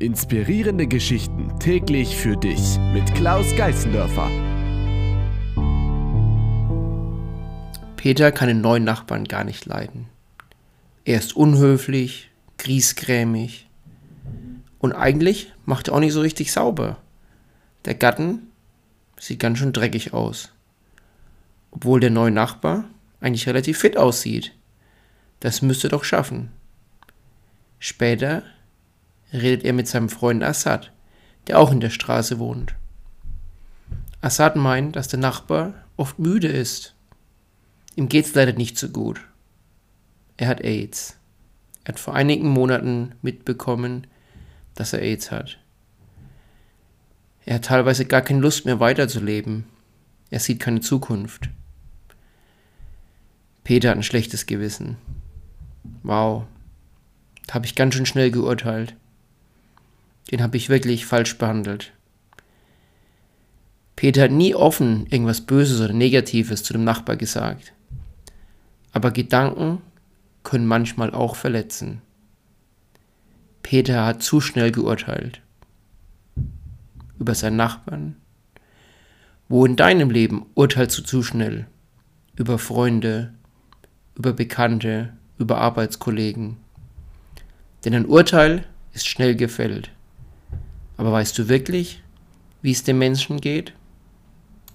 Inspirierende Geschichten täglich für dich mit Klaus Geißendörfer. Peter kann den neuen Nachbarn gar nicht leiden. Er ist unhöflich, griesgrämig und eigentlich macht er auch nicht so richtig sauber. Der Gatten sieht ganz schön dreckig aus. Obwohl der neue Nachbar eigentlich relativ fit aussieht. Das müsste doch schaffen. Später redet er mit seinem Freund Assad, der auch in der Straße wohnt. Assad meint, dass der Nachbar oft müde ist. Ihm geht's leider nicht so gut. Er hat AIDS. Er hat vor einigen Monaten mitbekommen, dass er AIDS hat. Er hat teilweise gar keine Lust mehr weiterzuleben. Er sieht keine Zukunft. Peter hat ein schlechtes Gewissen. Wow, da habe ich ganz schön schnell geurteilt. Den habe ich wirklich falsch behandelt. Peter hat nie offen irgendwas Böses oder Negatives zu dem Nachbar gesagt. Aber Gedanken können manchmal auch verletzen. Peter hat zu schnell geurteilt. Über seinen Nachbarn. Wo in deinem Leben urteilst du zu schnell? Über Freunde, über Bekannte, über Arbeitskollegen. Denn ein Urteil ist schnell gefällt. Aber weißt du wirklich, wie es dem Menschen geht?